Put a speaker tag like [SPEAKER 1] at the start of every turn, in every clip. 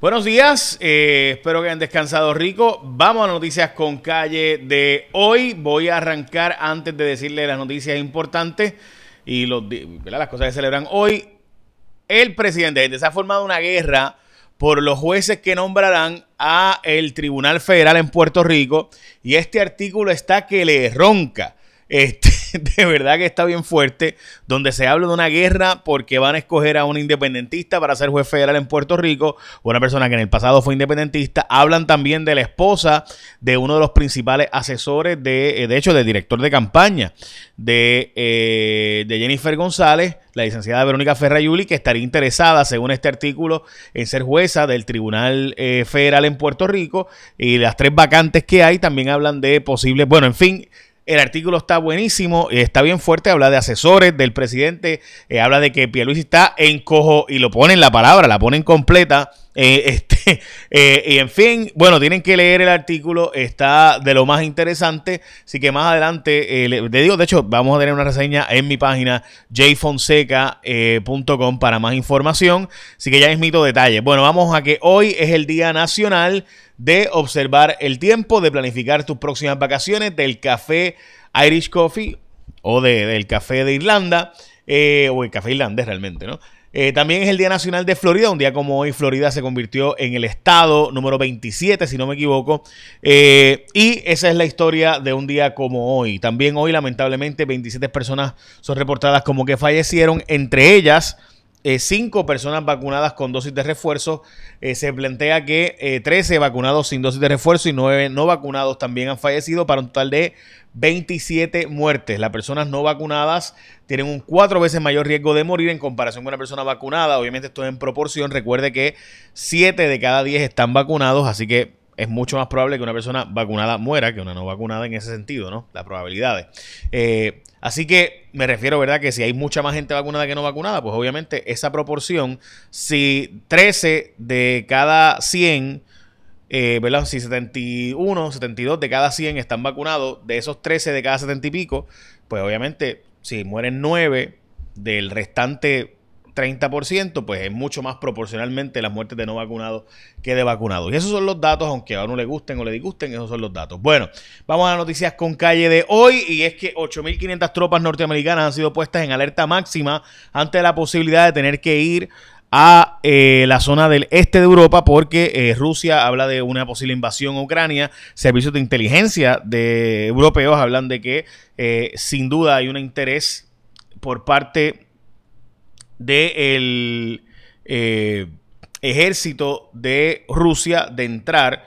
[SPEAKER 1] Buenos días, eh, espero que hayan descansado rico. Vamos a noticias con calle de hoy. Voy a arrancar antes de decirle las noticias importantes y las cosas que celebran hoy. El presidente se ha formado una guerra por los jueces que nombrarán a el Tribunal Federal en Puerto Rico y este artículo está que le ronca. Este, de verdad que está bien fuerte, donde se habla de una guerra porque van a escoger a un independentista para ser juez federal en Puerto Rico, una persona que en el pasado fue independentista. Hablan también de la esposa de uno de los principales asesores, de, eh, de hecho, del director de campaña de, eh, de Jennifer González, la licenciada Verónica Ferrayuli, que estaría interesada, según este artículo, en ser jueza del Tribunal eh, Federal en Puerto Rico. Y las tres vacantes que hay también hablan de posibles, bueno, en fin el artículo está buenísimo, está bien fuerte, habla de asesores del presidente, eh, habla de que Pierluisi está en cojo y lo ponen la palabra, la ponen completa. Eh, este, eh, y en fin, bueno, tienen que leer el artículo, está de lo más interesante. Así que más adelante, le, digo, de hecho, vamos a tener una reseña en mi página jfonseca.com para más información. Así que ya es mito detalles. Bueno, vamos a que hoy es el Día Nacional de observar el tiempo, de planificar tus próximas vacaciones, del café Irish Coffee o del café de Irlanda, eh, o el café irlandés realmente, ¿no? Eh, también es el Día Nacional de Florida. Un día como hoy, Florida se convirtió en el estado número 27, si no me equivoco. Eh, y esa es la historia de un día como hoy. También hoy, lamentablemente, 27 personas son reportadas como que fallecieron. Entre ellas, eh, cinco personas vacunadas con dosis de refuerzo. Eh, se plantea que 13 eh, vacunados sin dosis de refuerzo y 9 no vacunados también han fallecido para un total de 27 muertes. Las personas no vacunadas tienen un cuatro veces mayor riesgo de morir en comparación con una persona vacunada. Obviamente esto es en proporción. Recuerde que 7 de cada 10 están vacunados, así que es mucho más probable que una persona vacunada muera que una no vacunada en ese sentido, ¿no? Las probabilidades. Eh, así que me refiero, ¿verdad? Que si hay mucha más gente vacunada que no vacunada, pues obviamente esa proporción, si 13 de cada 100, eh, ¿verdad? Si 71, 72 de cada 100 están vacunados, de esos 13 de cada 70 y pico, pues obviamente si mueren 9 del restante 30%, pues es mucho más proporcionalmente las muertes de no vacunados que de vacunados. Y esos son los datos, aunque a uno le gusten o le disgusten, esos son los datos. Bueno, vamos a las noticias con calle de hoy y es que 8.500 tropas norteamericanas han sido puestas en alerta máxima ante la posibilidad de tener que ir a eh, la zona del este de Europa porque eh, Rusia habla de una posible invasión a Ucrania, servicios de inteligencia de europeos hablan de que eh, sin duda hay un interés por parte del eh, ejército de Rusia de entrar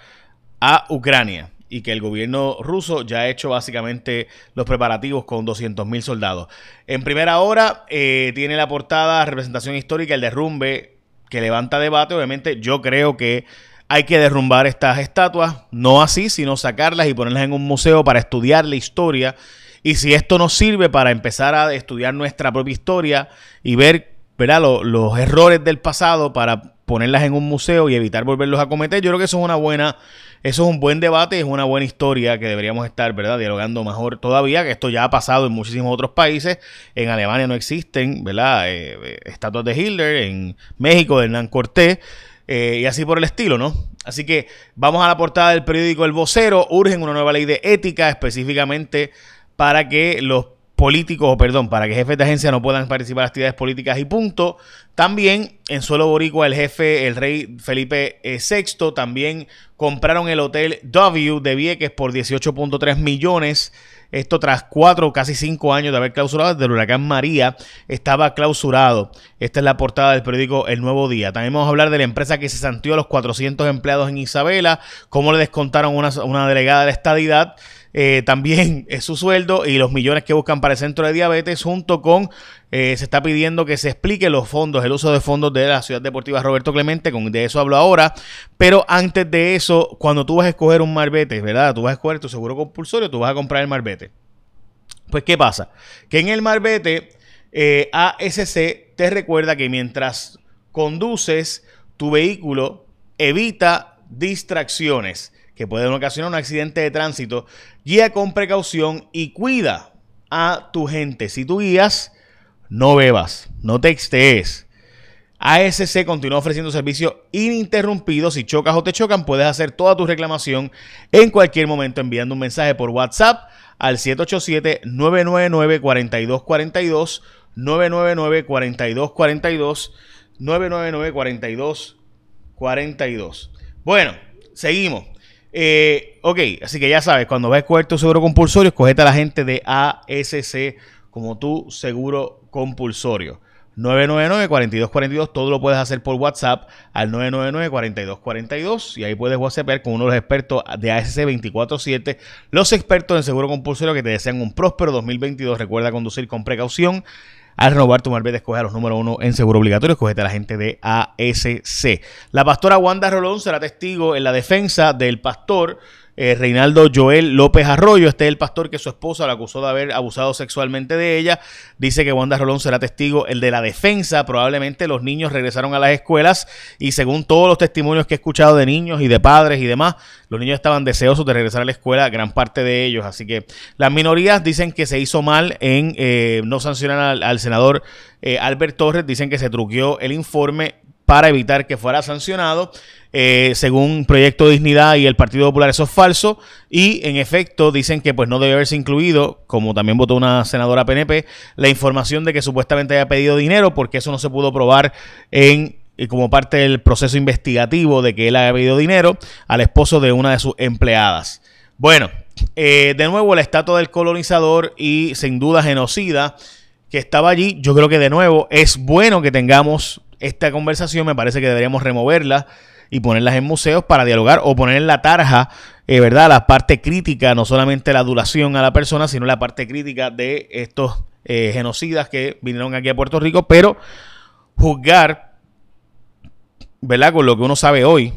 [SPEAKER 1] a Ucrania y que el gobierno ruso ya ha hecho básicamente los preparativos con 200 mil soldados. En primera hora eh, tiene la portada representación histórica, el derrumbe que levanta debate. Obviamente yo creo que hay que derrumbar estas estatuas, no así, sino sacarlas y ponerlas en un museo para estudiar la historia. Y si esto nos sirve para empezar a estudiar nuestra propia historia y ver los errores del pasado para ponerlas en un museo y evitar volverlos a cometer. Yo creo que eso es una buena, eso es un buen debate, es una buena historia que deberíamos estar, ¿verdad? Dialogando mejor todavía, que esto ya ha pasado en muchísimos otros países. En Alemania no existen, ¿verdad? Eh, eh, estatuas de Hitler, en México de Hernán Cortés. Eh, y así por el estilo, ¿no? Así que vamos a la portada del periódico El Vocero. Urgen una nueva ley de ética específicamente para que los políticos, perdón, para que jefes de agencia no puedan participar en actividades políticas y punto. También en suelo boricua el jefe, el rey Felipe VI, eh, también compraron el hotel W de Vieques por 18.3 millones. Esto tras cuatro, casi cinco años de haber clausurado desde el huracán María, estaba clausurado. Esta es la portada del periódico El Nuevo Día. También vamos a hablar de la empresa que se santió a los 400 empleados en Isabela, cómo le descontaron una, una delegada de la estadidad. Eh, también es su sueldo y los millones que buscan para el centro de diabetes, junto con eh, se está pidiendo que se explique los fondos, el uso de fondos de la Ciudad Deportiva Roberto Clemente, con, de eso hablo ahora. Pero antes de eso, cuando tú vas a escoger un marbete, ¿verdad? Tú vas a escoger tu seguro compulsorio, tú vas a comprar el marbete. Pues, ¿qué pasa? Que en el marbete, eh, ASC te recuerda que mientras conduces tu vehículo, evita distracciones que pueden ocasionar un accidente de tránsito, guía con precaución y cuida a tu gente. Si tú guías, no bebas, no textees. ASC continúa ofreciendo servicio ininterrumpido. Si chocas o te chocan, puedes hacer toda tu reclamación en cualquier momento enviando un mensaje por WhatsApp al 787-999-4242, 999-4242, 999-4242. Bueno, seguimos. Eh, ok, así que ya sabes, cuando vas a seguro compulsorio, escogete a la gente de ASC como tu seguro compulsorio. 999-4242, todo lo puedes hacer por WhatsApp al 999-4242 y ahí puedes WhatsApp con uno de los expertos de ASC 24-7, los expertos en seguro compulsorio que te desean un próspero 2022. Recuerda conducir con precaución. Al renovar tu escoge a los número uno en seguro obligatorio, escogete a la gente de ASC. La pastora Wanda Rolón será testigo en la defensa del pastor eh, Reinaldo Joel López Arroyo. Este es el pastor que su esposa lo acusó de haber abusado sexualmente de ella. Dice que Wanda Rolón será testigo, el de la defensa. Probablemente los niños regresaron a las escuelas y según todos los testimonios que he escuchado de niños y de padres y demás, los niños estaban deseosos de regresar a la escuela, gran parte de ellos. Así que las minorías dicen que se hizo mal en eh, no sancionar al, senador eh, Albert Torres. Dicen que se truqueó el informe para evitar que fuera sancionado. Eh, según Proyecto Dignidad y el Partido Popular, eso es falso. Y en efecto, dicen que pues no debe haberse incluido, como también votó una senadora PNP, la información de que supuestamente haya pedido dinero, porque eso no se pudo probar en como parte del proceso investigativo de que él haya pedido dinero al esposo de una de sus empleadas. Bueno, eh, de nuevo la estatua del colonizador y sin duda genocida que estaba allí, yo creo que de nuevo es bueno que tengamos esta conversación, me parece que deberíamos removerla y ponerlas en museos para dialogar o poner en la tarja, eh, ¿verdad? La parte crítica, no solamente la adulación a la persona, sino la parte crítica de estos eh, genocidas que vinieron aquí a Puerto Rico, pero juzgar, ¿verdad? Con lo que uno sabe hoy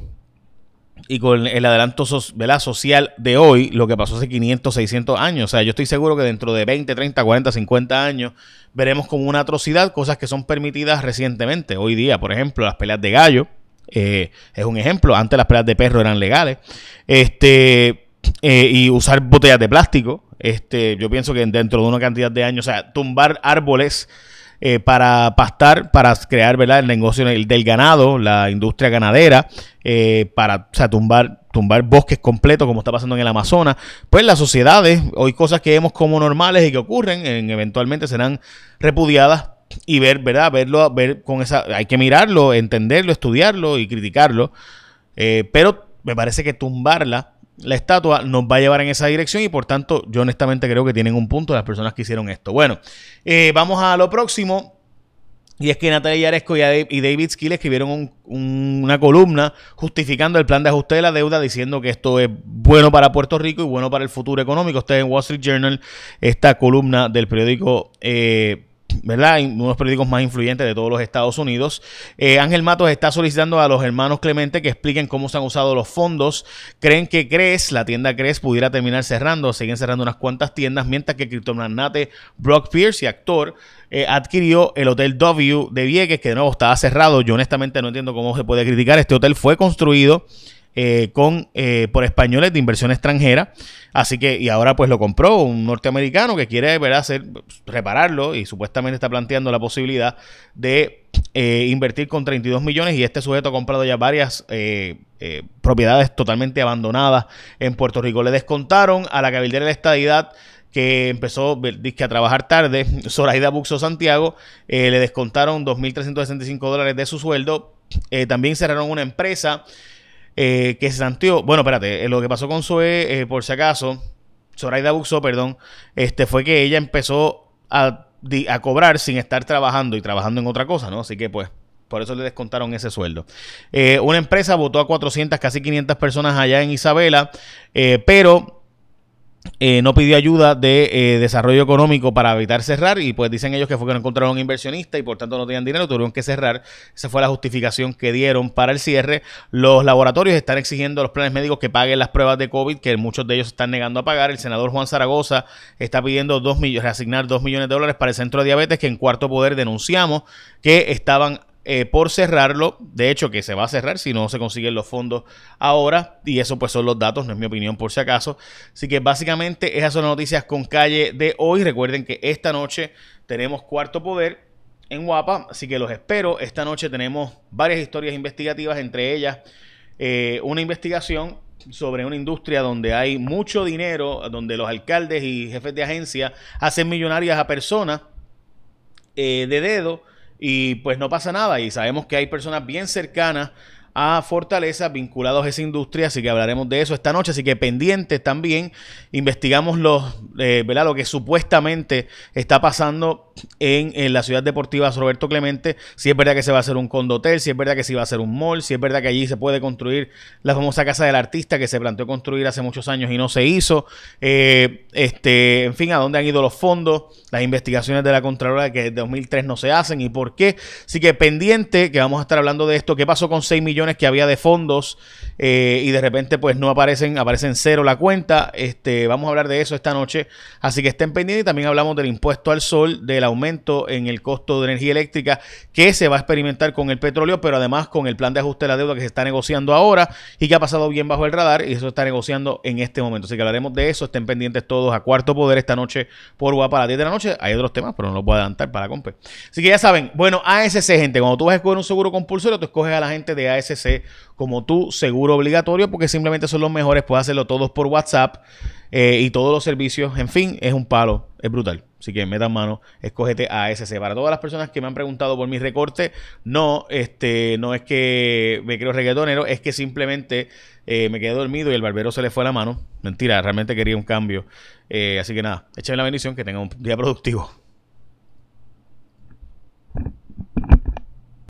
[SPEAKER 1] y con el adelanto social de hoy, lo que pasó hace 500, 600 años. O sea, yo estoy seguro que dentro de 20, 30, 40, 50 años veremos como una atrocidad cosas que son permitidas recientemente. Hoy día, por ejemplo, las peleas de gallo eh, es un ejemplo. Antes las peleas de perro eran legales. Este, eh, y usar botellas de plástico. Este, yo pienso que dentro de una cantidad de años, o sea, tumbar árboles eh, para pastar, para crear ¿verdad? el negocio del, ganado, la industria ganadera, para o tumbar, tumbar bosques completos como está pasando en el Amazonas. Pues las sociedades, hoy cosas que vemos como normales y que ocurren, eventualmente serán repudiadas y ver, ¿verdad? Verlo, ver con esa, hay que mirarlo, entenderlo, estudiarlo y criticarlo. Eh, pero me parece que tumbarla, la estatua, nos va a llevar en esa dirección y por tanto yo honestamente creo que tienen un punto las personas que hicieron esto. Bueno, eh, vamos a lo próximo. Y es que Natalia Yaresco y David Skill escribieron una columna justificando el plan de ajuste de la deuda, diciendo que esto es bueno para Puerto Rico y bueno para el futuro económico. Está en Wall Street Journal, esta columna del periódico eh, ¿verdad? Uno de los periódicos más influyentes de todos los Estados Unidos. Eh, Ángel Matos está solicitando a los hermanos Clemente que expliquen cómo se han usado los fondos. Creen que Cres, la tienda Cres, pudiera terminar cerrando. Siguen cerrando unas cuantas tiendas, mientras que criptomagnate Brock Pierce y actor eh, adquirió el Hotel W de Vieques, que de nuevo estaba cerrado. Yo honestamente no entiendo cómo se puede criticar. Este hotel fue construido eh, con, eh, por españoles de inversión extranjera. Así que, y ahora pues lo compró un norteamericano que quiere ¿verdad? Hacer, repararlo y supuestamente está planteando la posibilidad de eh, invertir con 32 millones y este sujeto ha comprado ya varias propiedades totalmente abandonadas en Puerto Rico. Le descontaron a la cabildera de la estadidad que empezó a trabajar tarde, Zoraida Buxo Santiago, le descontaron 2.365 dólares de su sueldo. también cerraron una empresa eh, que se santió. Bueno, espérate, eh, lo que pasó con Zoe, eh, por si acaso, Zoraida Buxo, perdón, este, fue que ella empezó a, a, cobrar sin estar trabajando y trabajando en otra cosa, ¿no? Así que, pues, por eso le descontaron ese sueldo. una empresa votó a 400, casi 500 personas allá en Isabela, pero eh, no pidió ayuda de eh, desarrollo económico para evitar cerrar y pues dicen ellos que fue que no encontraron inversionista y por tanto no tenían dinero, tuvieron que cerrar. Esa fue la justificación que dieron para el cierre. Los laboratorios están exigiendo a los planes médicos que paguen las pruebas de COVID, que muchos de ellos están negando a pagar. El senador Juan Zaragoza está pidiendo dos millones, reasignar 2 millones de dólares para el centro de diabetes, que en cuarto poder denunciamos que estaban eh, por cerrarlo. De hecho, que se va a cerrar si no se consiguen los fondos ahora. Y eso pues son los datos, no es mi opinión por si acaso. Así que básicamente esas son las noticias con calle de hoy. Recuerden que esta noche tenemos cuarto poder en Guapa, así que los espero. Esta noche tenemos varias historias investigativas, entre ellas eh, una investigación sobre una industria donde hay mucho dinero, donde los alcaldes y jefes de agencia hacen millonarias a personas eh, de dedo y pues no pasa nada y sabemos que hay personas bien cercanas a Fortaleza vinculados a esa industria, así que hablaremos de eso esta noche, así que pendientes también, investigamos los, eh, ¿verdad? lo que supuestamente está pasando en, la ciudad deportiva Roberto Clemente, si es verdad que se va a hacer un condotel, si es verdad que se va a hacer un mall, si es verdad que allí se puede construir la famosa casa del artista que se planteó construir hace muchos años y no se hizo, eh, este, en fin, a dónde han ido los fondos, las investigaciones de la Contralora que desde 2003 no se hacen y por qué, así que pendiente que vamos a estar hablando de esto, qué pasó con 6 millones que había de fondos eh, y de repente pues no aparecen, aparecen cero la cuenta. Este, vamos a hablar de eso esta noche, así que estén pendientes y también hablamos del impuesto al sol, del aumento en el costo de energía eléctrica que se va a experimentar con el petróleo, pero además con el plan de ajuste de la deuda que se está negociando ahora y que ha pasado bien bajo el radar y eso está negociando en este momento. Así que hablaremos de eso, estén pendientes todos a cuarto poder esta noche por Guapa a las 10 de la noche. Hay otros temas, pero no los puedo adelantar para la compa. Así que ya saben, bueno, ASC, gente, cuando tú vas a escoger un seguro compulsorio, tú escoges a la gente de ASC como tu seguro obligatorio porque simplemente son los mejores. Puedes hacerlo todos por WhatsApp eh, y todos los servicios. En fin, es un palo, es brutal. Así que metan mano, escógete ASC. Para todas las personas que me han preguntado por mi recorte, no, este, no es que me creo reggaetonero, es que simplemente eh, me quedé dormido y el barbero se le fue la mano. Mentira, realmente quería un cambio. Eh, así que nada, échame la bendición, que tenga un día productivo.